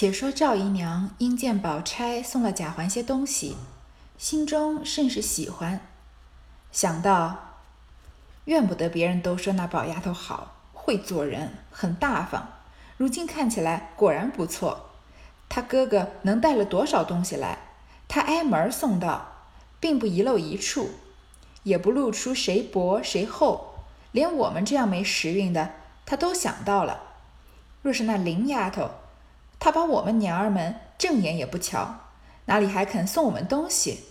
且说赵姨娘因见宝钗送了贾环些东西，心中甚是喜欢，想到怨不得别人都说那宝丫头好，会做人，很大方。如今看起来果然不错。他哥哥能带了多少东西来？他挨门送到，并不遗漏一处，也不露出谁薄谁厚，连我们这样没时运的，他都想到了。若是那林丫头，他把我们娘儿们正眼也不瞧，哪里还肯送我们东西？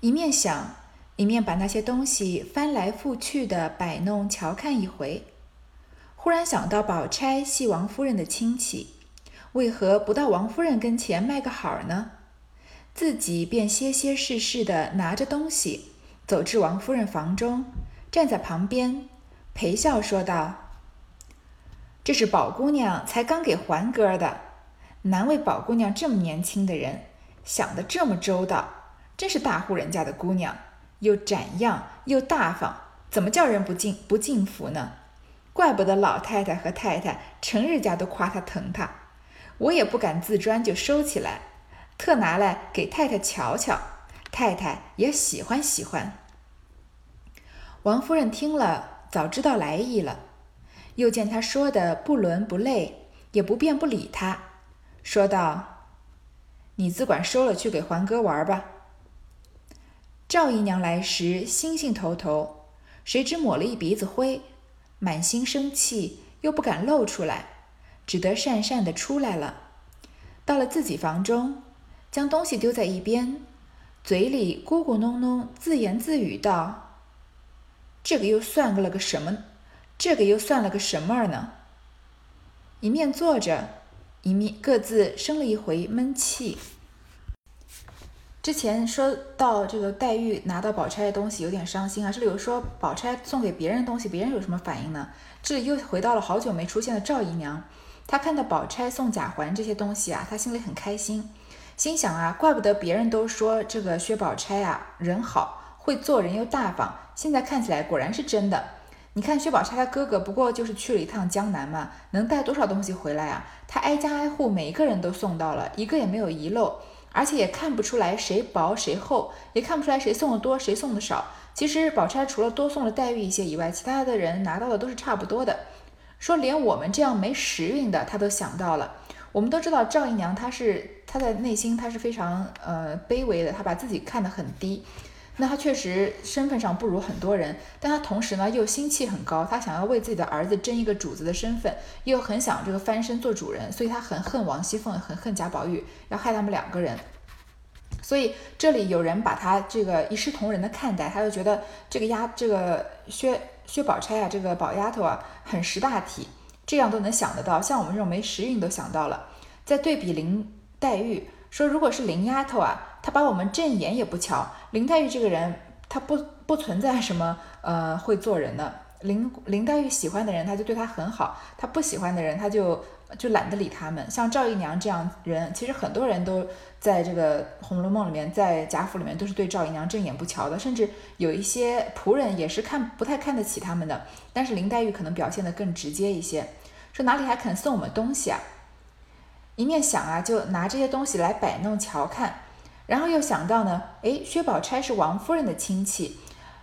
一面想，一面把那些东西翻来覆去的摆弄瞧看一回。忽然想到，宝钗系王夫人的亲戚，为何不到王夫人跟前卖个好呢？自己便歇歇事事的拿着东西，走至王夫人房中，站在旁边，陪笑说道。这是宝姑娘才刚给环哥的，难为宝姑娘这么年轻的人想得这么周到，真是大户人家的姑娘，又展样又大方，怎么叫人不敬不敬服呢？怪不得老太太和太太成日家都夸她疼她，我也不敢自专就收起来，特拿来给太太瞧瞧，太太也喜欢喜欢。王夫人听了，早知道来意了。又见他说的不伦不类，也不便不理他，说道：“你自管收了去给环哥玩吧。”赵姨娘来时兴兴头头，谁知抹了一鼻子灰，满心生气，又不敢露出来，只得讪讪的出来了。到了自己房中，将东西丢在一边，嘴里咕咕哝哝自言自语道：“这个又算个了个什么？”这个又算了个什么儿呢？一面坐着，一面各自生了一回闷气。之前说到这个黛玉拿到宝钗的东西有点伤心啊，这里又说宝钗送给别人的东西，别人有什么反应呢？这里又回到了好久没出现的赵姨娘，她看到宝钗送贾环这些东西啊，她心里很开心，心想啊，怪不得别人都说这个薛宝钗啊人好，会做人又大方，现在看起来果然是真的。你看薛宝钗她哥哥不过就是去了一趟江南嘛，能带多少东西回来啊？他挨家挨户每一个人都送到了，一个也没有遗漏，而且也看不出来谁薄谁厚，也看不出来谁送的多谁送的少。其实宝钗除了多送了黛玉一些以外，其他的人拿到的都是差不多的。说连我们这样没时运的，她都想到了。我们都知道赵姨娘她是她在内心她是非常呃卑微的，她把自己看得很低。那他确实身份上不如很多人，但他同时呢又心气很高，他想要为自己的儿子争一个主子的身份，又很想这个翻身做主人，所以他很恨王熙凤，很恨贾宝玉，要害他们两个人。所以这里有人把他这个一视同仁的看待，他就觉得这个丫这个薛薛宝钗啊，这个宝丫头啊很识大体，这样都能想得到，像我们这种没时运都想到了。再对比林黛玉，说如果是林丫头啊。他把我们正眼也不瞧，林黛玉这个人，他不不存在什么呃会做人的。林林黛玉喜欢的人，他就对她很好；他不喜欢的人，他就就懒得理他们。像赵姨娘这样人，其实很多人都在这个《红楼梦》里面，在贾府里面都是对赵姨娘正眼不瞧的，甚至有一些仆人也是看不太看得起他们的。但是林黛玉可能表现得更直接一些，说哪里还肯送我们东西啊？一面想啊，就拿这些东西来摆弄瞧看。然后又想到呢，哎，薛宝钗是王夫人的亲戚，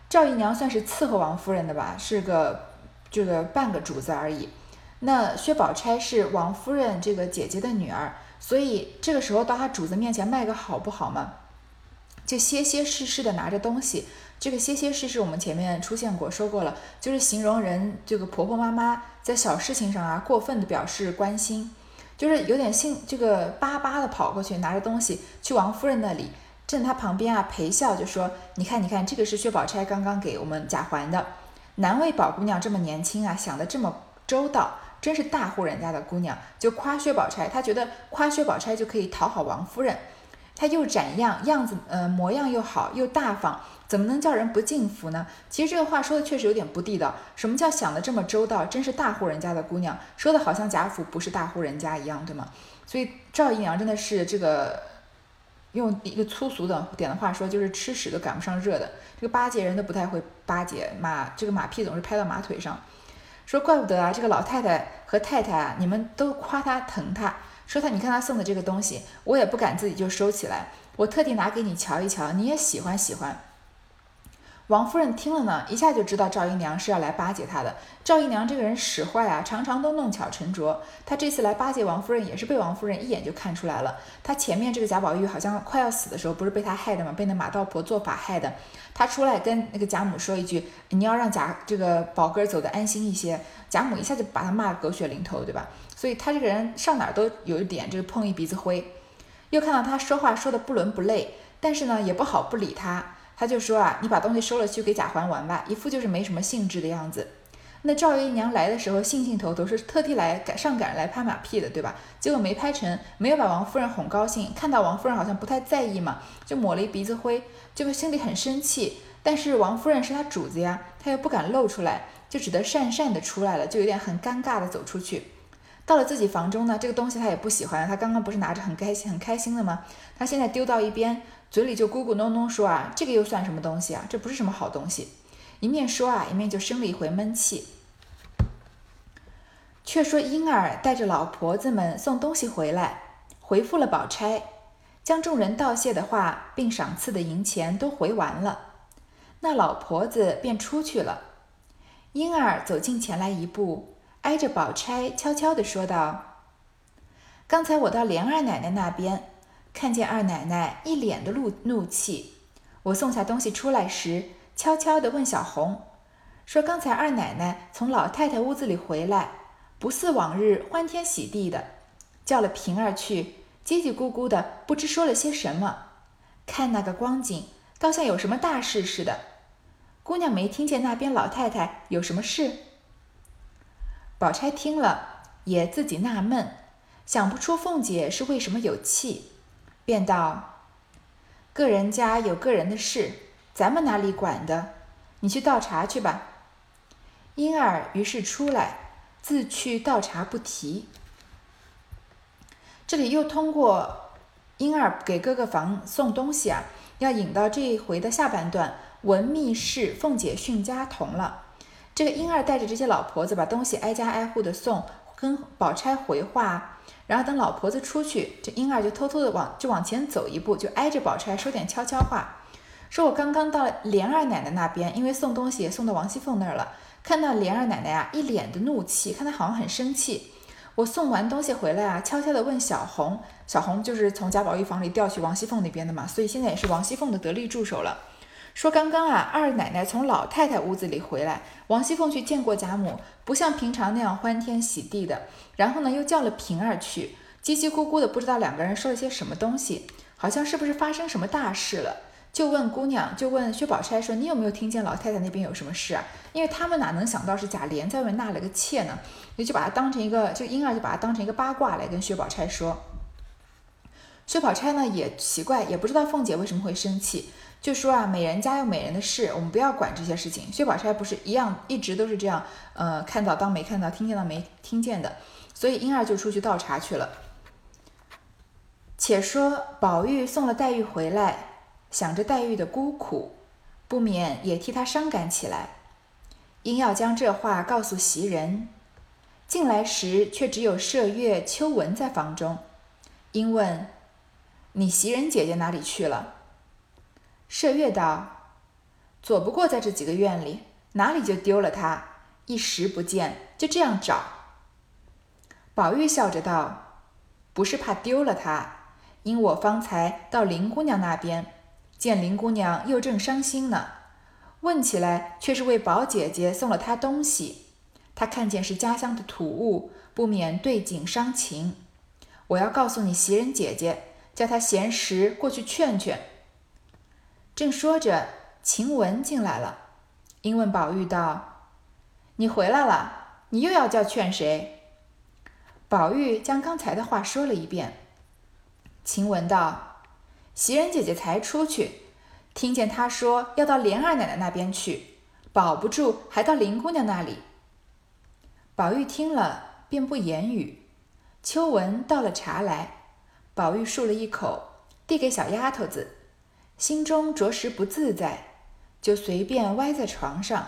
赵姨娘算是伺候王夫人的吧，是个这个半个主子而已。那薛宝钗是王夫人这个姐姐的女儿，所以这个时候到她主子面前卖个好不好嘛？就歇歇事事的拿着东西，这个歇歇事事我们前面出现过说过了，就是形容人这个婆婆妈妈在小事情上啊过分的表示关心。就是有点兴这个巴巴的跑过去，拿着东西去王夫人那里，站她旁边啊陪笑就说：“你看，你看，这个是薛宝钗刚刚给我们贾环的，难为宝姑娘这么年轻啊，想得这么周到，真是大户人家的姑娘。”就夸薛宝钗，她觉得夸薛宝钗就可以讨好王夫人，她又展样，样子呃模样又好，又大方。怎么能叫人不敬服呢？其实这个话说的确实有点不地道。什么叫想的这么周到？真是大户人家的姑娘，说的好像贾府不是大户人家一样，对吗？所以赵姨娘真的是这个，用一个粗俗的点的话说，就是吃屎都赶不上热的。这个巴结人都不太会巴结马，这个马屁总是拍到马腿上。说怪不得啊，这个老太太和太太啊，你们都夸她疼她，说她你看她送的这个东西，我也不敢自己就收起来，我特地拿给你瞧一瞧，你也喜欢喜欢。王夫人听了呢，一下就知道赵姨娘是要来巴结她的。赵姨娘这个人使坏啊，常常都弄巧成拙。她这次来巴结王夫人，也是被王夫人一眼就看出来了。她前面这个贾宝玉好像快要死的时候，不是被她害的吗？被那马道婆做法害的。她出来跟那个贾母说一句：“你要让贾这个宝哥走得安心一些。”贾母一下就把她骂得狗血淋头，对吧？所以她这个人上哪儿都有一点这个碰一鼻子灰。又看到她说话说的不伦不类，但是呢也不好不理她。他就说啊，你把东西收了去给贾环玩吧，一副就是没什么兴致的样子。那赵姨娘来的时候兴兴头头，是特地来赶上赶来拍马屁的，对吧？结果没拍成，没有把王夫人哄高兴。看到王夫人好像不太在意嘛，就抹了一鼻子灰，就心里很生气。但是王夫人是他主子呀，他又不敢露出来，就只得讪讪的出来了，就有点很尴尬的走出去。到了自己房中呢，这个东西他也不喜欢。他刚刚不是拿着很开心很开心的吗？他现在丢到一边。嘴里就咕咕哝哝说啊，这个又算什么东西啊？这不是什么好东西。一面说啊，一面就生了一回闷气。却说婴儿带着老婆子们送东西回来，回复了宝钗，将众人道谢的话并赏赐的银钱都回完了。那老婆子便出去了。婴儿走近前来一步，挨着宝钗悄悄地说道：“刚才我到莲二奶奶那边。”看见二奶奶一脸的怒怒气，我送下东西出来时，悄悄地问小红，说：“刚才二奶奶从老太太屋子里回来，不似往日欢天喜地的，叫了平儿去，叽叽咕咕的，不知说了些什么。看那个光景，倒像有什么大事似的。姑娘没听见那边老太太有什么事？”宝钗听了，也自己纳闷，想不出凤姐是为什么有气。便道：“个人家有个人的事，咱们哪里管的？你去倒茶去吧。”婴儿于是出来，自去倒茶不提。这里又通过婴儿给哥哥房送东西啊，要引到这一回的下半段，闻密室凤姐训家童了。这个婴儿带着这些老婆子把东西挨家挨户的送，跟宝钗回话。然后等老婆子出去，这婴儿就偷偷的往就往前走一步，就挨着宝钗说点悄悄话，说我刚刚到莲二奶奶那边，因为送东西送到王熙凤那儿了，看到莲二奶奶啊一脸的怒气，看她好像很生气。我送完东西回来啊，悄悄的问小红，小红就是从贾宝玉房里调去王熙凤那边的嘛，所以现在也是王熙凤的得力助手了。说刚刚啊，二奶奶从老太太屋子里回来，王熙凤去见过贾母，不像平常那样欢天喜地的。然后呢，又叫了平儿去，叽叽咕咕的，不知道两个人说了些什么东西，好像是不是发生什么大事了？就问姑娘，就问薛宝钗说：“你有没有听见老太太那边有什么事啊？”因为他们哪能想到是贾琏在外面纳了个妾呢？也就把它当成一个，就婴儿就把它当成一个八卦来跟薛宝钗说。薛宝钗呢也奇怪，也不知道凤姐为什么会生气。就说啊，美人家有美人的事，我们不要管这些事情。薛宝钗不是一样，一直都是这样，呃，看到当没看到，听见当没听见的。所以婴儿就出去倒茶去了。且说宝玉送了黛玉回来，想着黛玉的孤苦，不免也替她伤感起来，因要将这话告诉袭人。进来时却只有麝月、秋纹在房中，因问：“你袭人姐姐哪里去了？”麝月道：“左不过在这几个院里，哪里就丢了她？一时不见，就这样找。”宝玉笑着道：“不是怕丢了她，因我方才到林姑娘那边，见林姑娘又正伤心呢。问起来，却是为宝姐姐送了她东西。她看见是家乡的土物，不免对景伤情。我要告诉你袭人姐姐，叫他闲时过去劝劝。”正说着，晴雯进来了，因问宝玉道：“你回来了，你又要叫劝谁？”宝玉将刚才的话说了一遍。晴雯道：“袭人姐姐才出去，听见她说要到莲二奶奶那边去，保不住还到林姑娘那里。”宝玉听了，便不言语。秋纹倒了茶来，宝玉漱了一口，递给小丫头子。心中着实不自在，就随便歪在床上。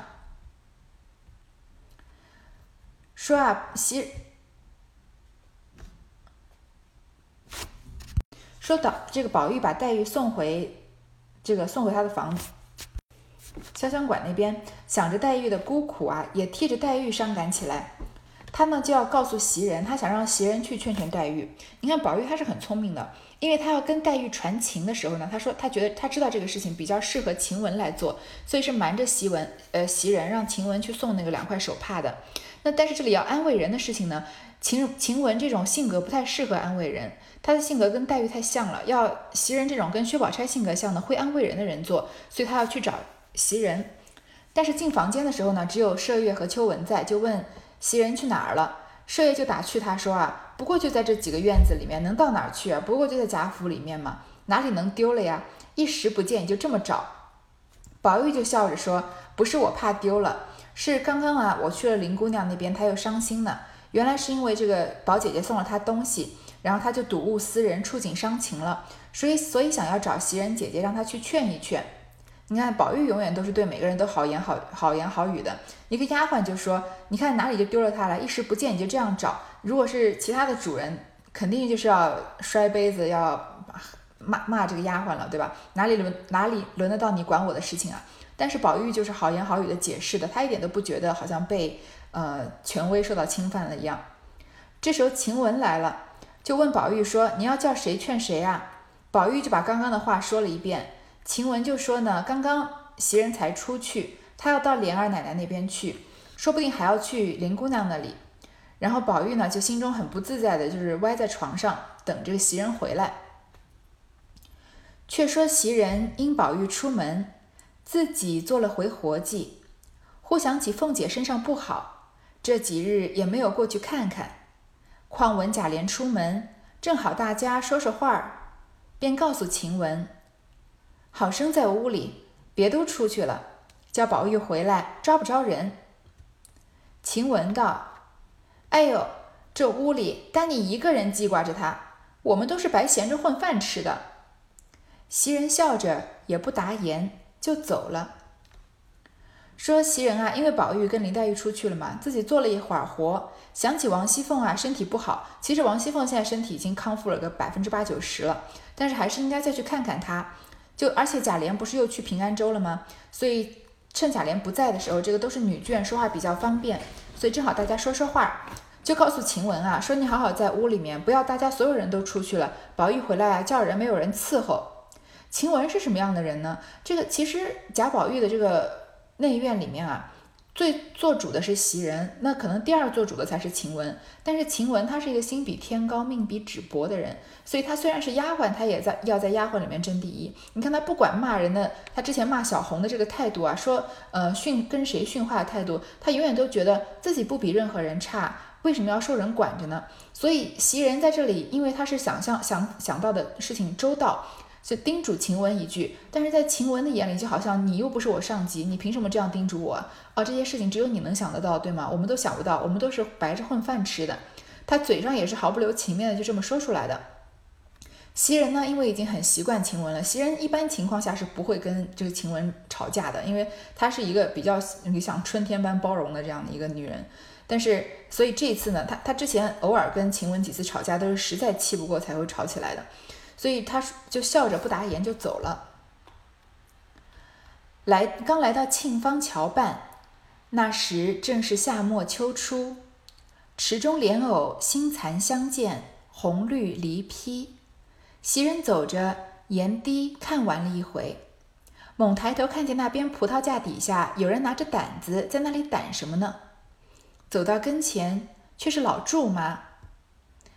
说啊，袭说到这个宝玉把黛玉送回这个送回他的房子。潇湘馆那边想着黛玉的孤苦啊，也替着黛玉伤感起来。他呢就要告诉袭人，他想让袭人去劝劝黛玉。你看宝玉他是很聪明的，因为他要跟黛玉传情的时候呢，他说他觉得他知道这个事情比较适合晴雯来做，所以是瞒着袭文呃袭人让晴雯去送那个两块手帕的。那但是这里要安慰人的事情呢，晴晴雯这种性格不太适合安慰人，她的性格跟黛玉太像了，要袭人这种跟薛宝钗性格像的会安慰人的人做，所以他要去找。袭人，但是进房间的时候呢，只有麝月和秋纹在，就问袭人去哪儿了。麝月就打趣他说啊，不过就在这几个院子里面，能到哪儿去啊？不过就在贾府里面嘛，哪里能丢了呀？一时不见，就这么找。宝玉就笑着说，不是我怕丢了，是刚刚啊，我去了林姑娘那边，她又伤心呢。原来是因为这个宝姐姐送了她东西，然后她就睹物思人，触景伤情了，所以所以想要找袭人姐姐，让她去劝一劝。你看，宝玉永远都是对每个人都好言好好言好语的。一个丫鬟就说：“你看哪里就丢了它了，一时不见，你就这样找。如果是其他的主人，肯定就是要摔杯子，要骂骂这个丫鬟了，对吧？哪里轮哪里轮得到你管我的事情啊？但是宝玉就是好言好语的解释的，他一点都不觉得好像被呃权威受到侵犯了一样。这时候晴雯来了，就问宝玉说：‘你要叫谁劝谁啊？’宝玉就把刚刚的话说了一遍。晴雯就说呢，刚刚袭人才出去，她要到莲儿奶奶那边去，说不定还要去林姑娘那里。然后宝玉呢，就心中很不自在的，就是歪在床上等这个袭人回来。却说袭人因宝玉出门，自己做了回活计，忽想起凤姐身上不好，这几日也没有过去看看。况闻贾琏出门，正好大家说说话儿，便告诉晴雯。好生在屋里，别都出去了，叫宝玉回来招不招人？晴雯道：“哎呦，这屋里单你一个人记挂着他，我们都是白闲着混饭吃的。”袭人笑着也不答言，就走了。说袭人啊，因为宝玉跟林黛玉出去了嘛，自己做了一会儿活，想起王熙凤啊身体不好。其实王熙凤现在身体已经康复了个百分之八九十了，但是还是应该再去看看她。就而且贾琏不是又去平安州了吗？所以趁贾琏不在的时候，这个都是女眷，说话比较方便，所以正好大家说说话，就告诉晴雯啊，说你好好在屋里面，不要大家所有人都出去了，宝玉回来啊叫人没有人伺候。晴雯是什么样的人呢？这个其实贾宝玉的这个内院里面啊。最做主的是袭人，那可能第二做主的才是晴雯。但是晴雯她是一个心比天高、命比纸薄的人，所以她虽然是丫鬟，她也在要在丫鬟里面争第一。你看她不管骂人的，她之前骂小红的这个态度啊，说呃训跟谁训话的态度，她永远都觉得自己不比任何人差，为什么要受人管着呢？所以袭人在这里，因为她是想象想想到的事情周到。就叮嘱晴雯一句，但是在晴雯的眼里，就好像你又不是我上级，你凭什么这样叮嘱我？啊，这些事情只有你能想得到，对吗？我们都想不到，我们都是白着混饭吃的。他嘴上也是毫不留情面的就这么说出来的。袭人呢，因为已经很习惯晴雯了，袭人一般情况下是不会跟这个晴雯吵架的，因为她是一个比较像春天般包容的这样的一个女人。但是，所以这一次呢，她她之前偶尔跟晴雯几次吵架，都是实在气不过才会吵起来的。所以他就笑着不答言就走了。来刚来到沁芳桥畔，那时正是夏末秋初，池中莲藕新残相间，红绿离披。袭人走着沿堤看完了一回，猛抬头看见那边葡萄架底下有人拿着掸子在那里掸什么呢？走到跟前，却是老祝妈。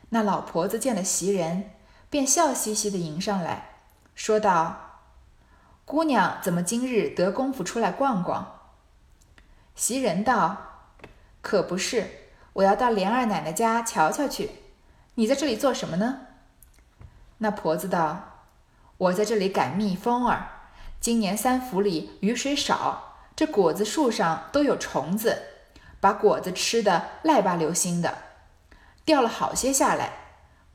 那老婆子见了袭人。便笑嘻嘻地迎上来，说道：“姑娘怎么今日得功夫出来逛逛？”袭人道：“可不是，我要到莲二奶奶家瞧瞧去。你在这里做什么呢？”那婆子道：“我在这里赶蜜蜂儿。今年三府里雨水少，这果子树上都有虫子，把果子吃的赖巴流心的，掉了好些下来。”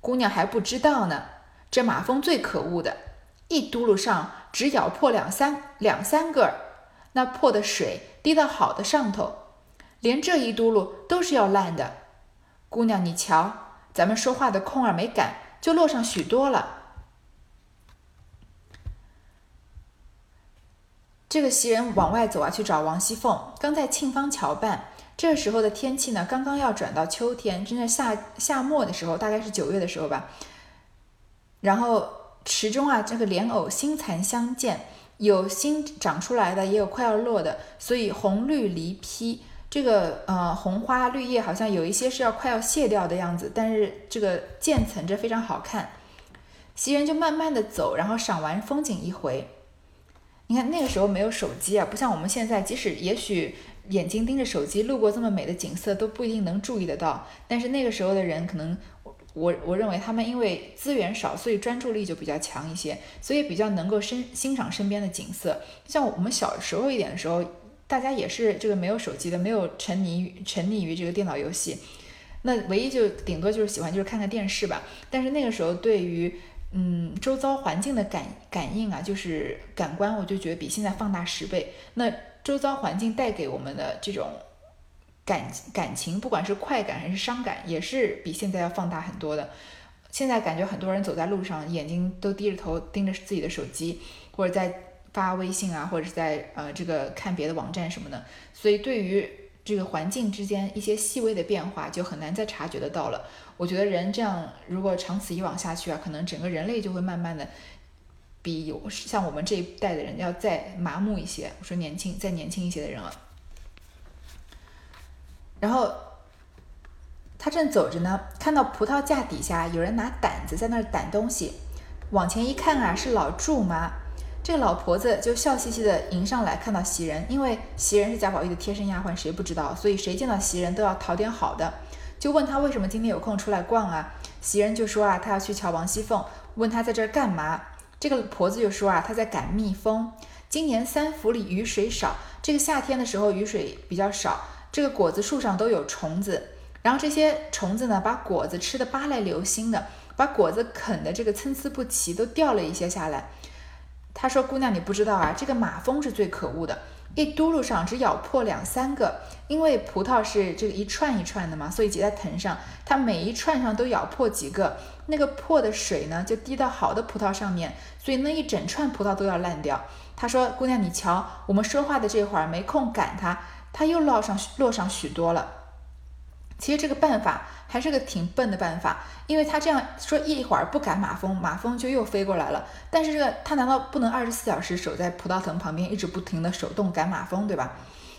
姑娘还不知道呢，这马蜂最可恶的，一嘟噜上只咬破两三两三个儿，那破的水滴到好的上头，连这一嘟噜都是要烂的。姑娘，你瞧，咱们说话的空儿没赶，就落上许多了。这个袭人往外走啊，去找王熙凤，刚在沁芳桥办。这时候的天气呢，刚刚要转到秋天，正在夏夏末的时候，大概是九月的时候吧。然后池中啊，这个莲藕新残相间，有新长出来的，也有快要落的，所以红绿离披。这个呃红花绿叶好像有一些是要快要谢掉的样子，但是这个渐层着非常好看。袭人就慢慢的走，然后赏完风景一回。你看那个时候没有手机啊，不像我们现在，即使也许。眼睛盯着手机，路过这么美的景色都不一定能注意得到。但是那个时候的人，可能我我认为他们因为资源少，所以专注力就比较强一些，所以比较能够欣欣赏身边的景色。像我们小时候一点的时候，大家也是这个没有手机的，没有沉溺于沉溺于这个电脑游戏，那唯一就顶多就是喜欢就是看看电视吧。但是那个时候对于嗯周遭环境的感感应啊，就是感官，我就觉得比现在放大十倍。那周遭环境带给我们的这种感感情，不管是快感还是伤感，也是比现在要放大很多的。现在感觉很多人走在路上，眼睛都低着头盯着自己的手机，或者在发微信啊，或者是在呃这个看别的网站什么的。所以对于这个环境之间一些细微的变化，就很难再察觉得到了。我觉得人这样如果长此以往下去啊，可能整个人类就会慢慢的。比有像我们这一代的人要再麻木一些，我说年轻再年轻一些的人了。然后他正走着呢，看到葡萄架底下有人拿掸子在那儿掸东西，往前一看啊，是老祝妈。这个老婆子就笑嘻嘻的迎上来，看到袭人，因为袭人是贾宝玉的贴身丫鬟，谁不知道？所以谁见到袭人都要讨点好的，就问他为什么今天有空出来逛啊？袭人就说啊，他要去瞧王熙凤，问他在这儿干嘛？这个婆子就说啊，她在赶蜜蜂。今年三伏里雨水少，这个夏天的时候雨水比较少，这个果子树上都有虫子，然后这些虫子呢，把果子吃的扒来流心的，把果子啃的这个参差不齐，都掉了一些下来。他说：“姑娘，你不知道啊，这个马蜂是最可恶的。”一嘟噜上只咬破两三个，因为葡萄是这个一串一串的嘛，所以结在藤上，它每一串上都咬破几个，那个破的水呢就滴到好的葡萄上面，所以那一整串葡萄都要烂掉。他说：“姑娘，你瞧，我们说话的这会儿没空赶它，它又落上落上许多了。”其实这个办法还是个挺笨的办法，因为他这样说一会儿不赶马蜂，马蜂就又飞过来了。但是这个他难道不能二十四小时守在葡萄藤旁边，一直不停的手动赶马蜂，对吧？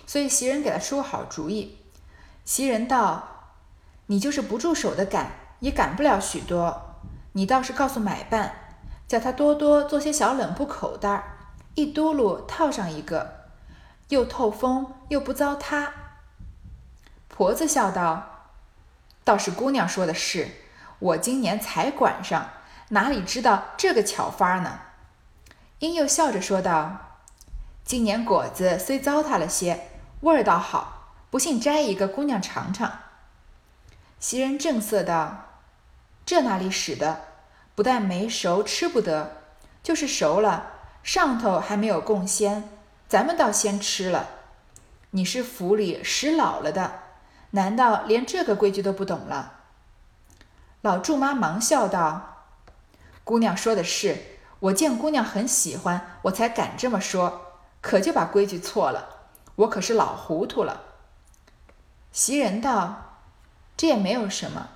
所以袭人给他出个好主意。袭人道：“你就是不住手的赶，也赶不了许多。你倒是告诉买办，叫他多多做些小冷布口袋，一嘟噜套上一个，又透风又不糟蹋。”婆子笑道。倒是姑娘说的是，我今年才管上，哪里知道这个巧法呢？英又笑着说道：“今年果子虽糟蹋了些，味儿倒好，不信摘一个，姑娘尝尝。”袭人正色道：“这哪里使得？不但没熟，吃不得；就是熟了，上头还没有贡鲜，咱们倒先吃了。你是府里使老了的。”难道连这个规矩都不懂了？老祝妈忙笑道：“姑娘说的是，我见姑娘很喜欢，我才敢这么说，可就把规矩错了。我可是老糊涂了。”袭人道：“这也没有什么，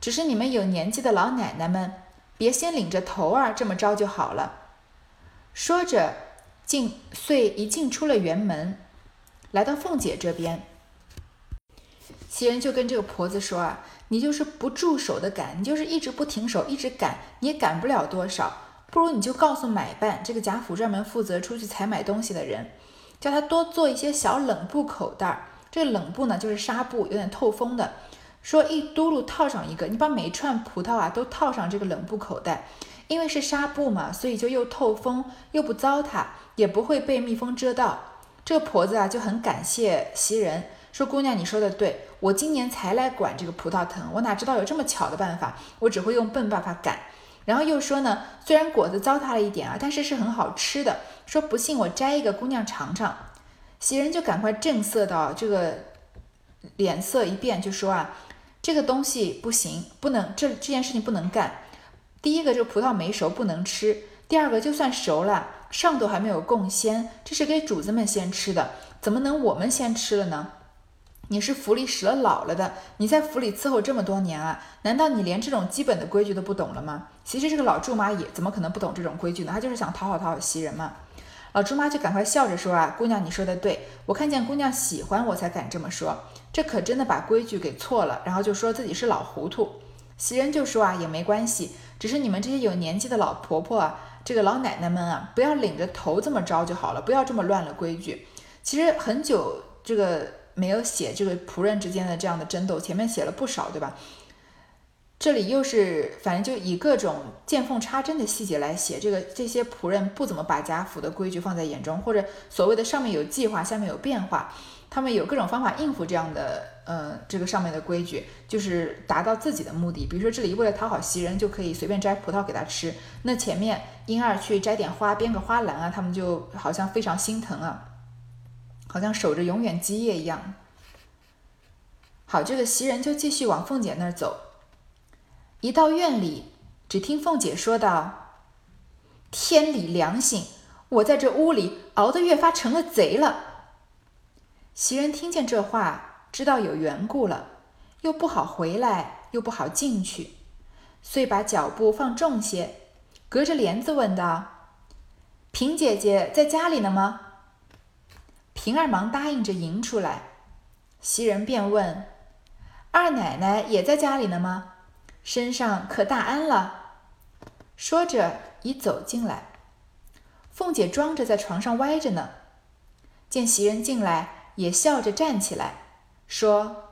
只是你们有年纪的老奶奶们，别先领着头儿这么着就好了。”说着，进遂一进出了园门，来到凤姐这边。袭人就跟这个婆子说啊，你就是不住手的赶，你就是一直不停手，一直赶，你也赶不了多少。不如你就告诉买办，这个贾府专门负责出去采买东西的人，叫他多做一些小冷布口袋。这冷布呢，就是纱布，有点透风的。说一嘟噜套上一个，你把每一串葡萄啊都套上这个冷布口袋，因为是纱布嘛，所以就又透风又不糟蹋，也不会被蜜蜂蛰到。这个婆子啊就很感谢袭人。说姑娘，你说的对，我今年才来管这个葡萄藤，我哪知道有这么巧的办法，我只会用笨办法赶。然后又说呢，虽然果子糟蹋了一点啊，但是是很好吃的。说不信我摘一个，姑娘尝尝。袭人就赶快正色道：“这个脸色一变，就说啊，这个东西不行，不能这这件事情不能干。第一个，这个葡萄没熟，不能吃；第二个，就算熟了，上头还没有供鲜，这是给主子们先吃的，怎么能我们先吃了呢？你是府里使了老了的，你在府里伺候这么多年啊，难道你连这种基本的规矩都不懂了吗？其实这个老祝妈也怎么可能不懂这种规矩呢？她就是想讨好讨好袭人嘛。老朱妈就赶快笑着说：“啊，姑娘，你说的对，我看见姑娘喜欢我才敢这么说，这可真的把规矩给错了。”然后就说自己是老糊涂。袭人就说：“啊，也没关系，只是你们这些有年纪的老婆婆啊，这个老奶奶们啊，不要领着头这么着就好了，不要这么乱了规矩。其实很久这个没有写这个仆人之间的这样的争斗，前面写了不少，对吧？”这里又是反正就以各种见缝插针的细节来写这个这些仆人不怎么把贾府的规矩放在眼中，或者所谓的上面有计划，下面有变化，他们有各种方法应付这样的呃这个上面的规矩，就是达到自己的目的。比如说这里为了讨好袭人，就可以随便摘葡萄给他吃。那前面婴儿去摘点花，编个花篮啊，他们就好像非常心疼啊，好像守着永远基业一样。好，这个袭人就继续往凤姐那儿走。一到院里，只听凤姐说道：“天理良心，我在这屋里熬得越发成了贼了。”袭人听见这话，知道有缘故了，又不好回来，又不好进去，遂把脚步放重些，隔着帘子问道：“平姐姐在家里呢吗？”平儿忙答应着迎出来，袭人便问：“二奶奶也在家里呢吗？”身上可大安了，说着已走进来。凤姐装着在床上歪着呢，见袭人进来，也笑着站起来，说：“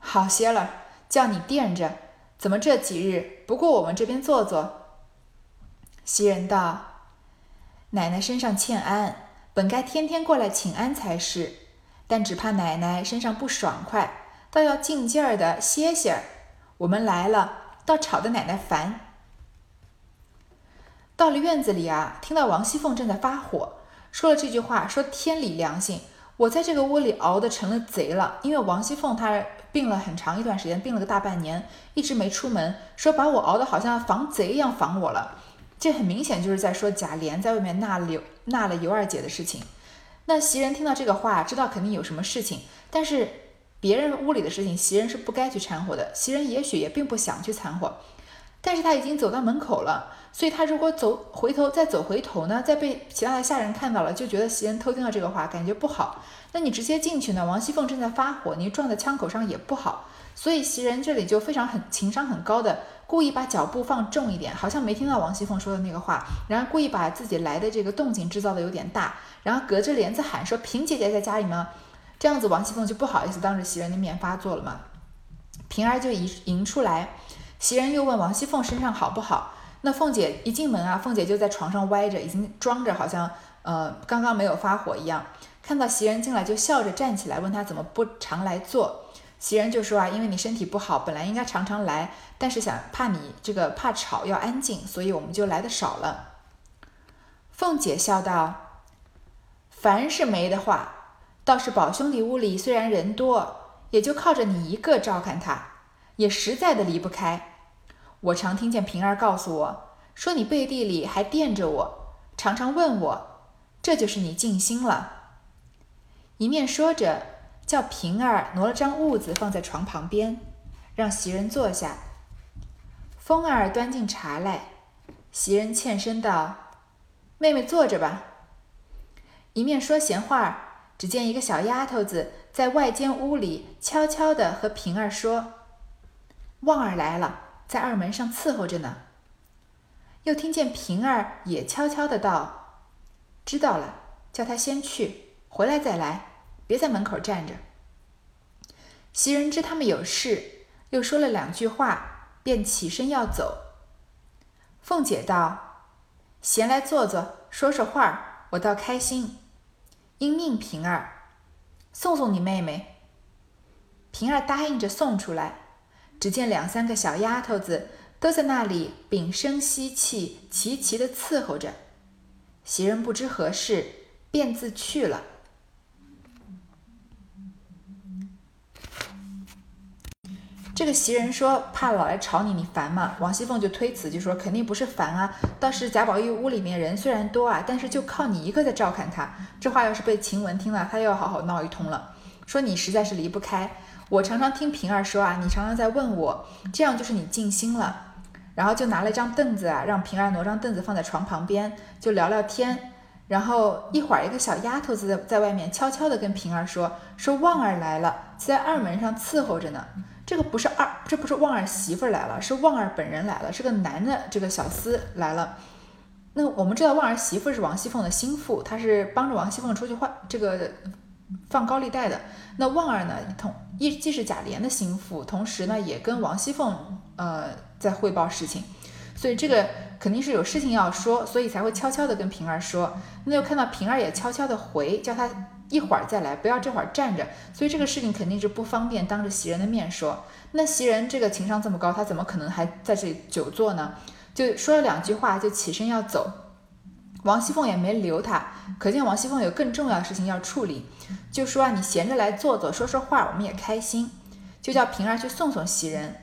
好些了，叫你垫着，怎么这几日不过我们这边坐坐？”袭人道：“奶奶身上欠安，本该天天过来请安才是，但只怕奶奶身上不爽快，倒要静静儿的歇歇儿。我们来了。”倒吵得奶奶烦。到了院子里啊，听到王熙凤正在发火，说了这句话，说天理良心，我在这个窝里熬得成了贼了。因为王熙凤她病了很长一段时间，病了个大半年，一直没出门，说把我熬得好像防贼一样防我了。这很明显就是在说贾琏在外面纳了纳了尤二姐的事情。那袭人听到这个话，知道肯定有什么事情，但是。别人屋里的事情，袭人是不该去掺和的。袭人也许也并不想去掺和，但是他已经走到门口了，所以他如果走回头再走回头呢，再被其他的下人看到了，就觉得袭人偷听了这个话，感觉不好。那你直接进去呢？王熙凤正在发火，你撞在枪口上也不好。所以袭人这里就非常很情商很高的，故意把脚步放重一点，好像没听到王熙凤说的那个话，然后故意把自己来的这个动静制造的有点大，然后隔着帘子喊说：“平姐姐在家里吗？”这样子，王熙凤就不好意思当着袭人的面发作了嘛。平儿就迎迎出来，袭人又问王熙凤身上好不好。那凤姐一进门啊，凤姐就在床上歪着，已经装着好像呃刚刚没有发火一样。看到袭人进来，就笑着站起来，问她怎么不常来坐。袭人就说啊，因为你身体不好，本来应该常常来，但是想怕你这个怕吵要安静，所以我们就来的少了。凤姐笑道：“凡是没的话。”倒是宝兄弟屋里虽然人多，也就靠着你一个照看他，也实在的离不开。我常听见平儿告诉我，说你背地里还惦着我，常常问我，这就是你尽心了。一面说着，叫平儿挪了张褥子放在床旁边，让袭人坐下。风儿端进茶来，袭人欠身道：“妹妹坐着吧。”一面说闲话。只见一个小丫头子在外间屋里悄悄地和平儿说：“旺儿来了，在二门上伺候着呢。”又听见平儿也悄悄地道：“知道了，叫他先去，回来再来，别在门口站着。”袭人知他们有事，又说了两句话，便起身要走。凤姐道：“闲来坐坐，说说话，我倒开心。”应命平儿送送你妹妹。平儿答应着送出来，只见两三个小丫头子都在那里屏声息气，齐齐的伺候着。袭人不知何事，便自去了。这个袭人说怕老来吵你，你烦吗？王熙凤就推辞，就说肯定不是烦啊，倒是贾宝玉屋里面人虽然多啊，但是就靠你一个在照看他。这话要是被晴雯听了，她又要好好闹一通了，说你实在是离不开。我常常听平儿说啊，你常常在问我，这样就是你尽心了。然后就拿了一张凳子啊，让平儿挪张凳子放在床旁边，就聊聊天。然后一会儿，一个小丫头子在在外面悄悄地跟平儿说：“说旺儿来了，在二门上伺候着呢。这个不是二，这不是旺儿媳妇来了，是旺儿本人来了，是个男的，这个小厮来了。那我们知道旺儿媳妇是王熙凤的心腹，她是帮着王熙凤出去换这个放高利贷的。那旺儿呢，同一既是贾琏的心腹，同时呢也跟王熙凤呃在汇报事情。”所以这个肯定是有事情要说，所以才会悄悄地跟平儿说。那就看到平儿也悄悄地回，叫他一会儿再来，不要这会儿站着。所以这个事情肯定是不方便当着袭人的面说。那袭人这个情商这么高，他怎么可能还在这里久坐呢？就说了两句话就起身要走。王熙凤也没留他，可见王熙凤有更重要的事情要处理，就说啊，你闲着来坐坐，说说话，我们也开心。就叫平儿去送送袭人。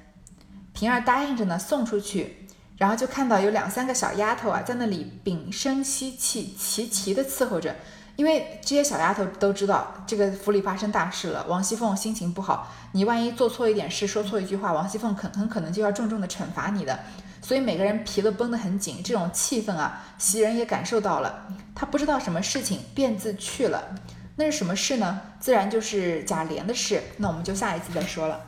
平儿答应着呢，送出去。然后就看到有两三个小丫头啊，在那里屏声息气，齐齐的伺候着。因为这些小丫头都知道这个府里发生大事了，王熙凤心情不好，你万一做错一点事，说错一句话，王熙凤很很可能就要重重的惩罚你的。所以每个人皮都绷得很紧，这种气氛啊，袭人也感受到了。她不知道什么事情，便自去了。那是什么事呢？自然就是贾琏的事。那我们就下一次再说了。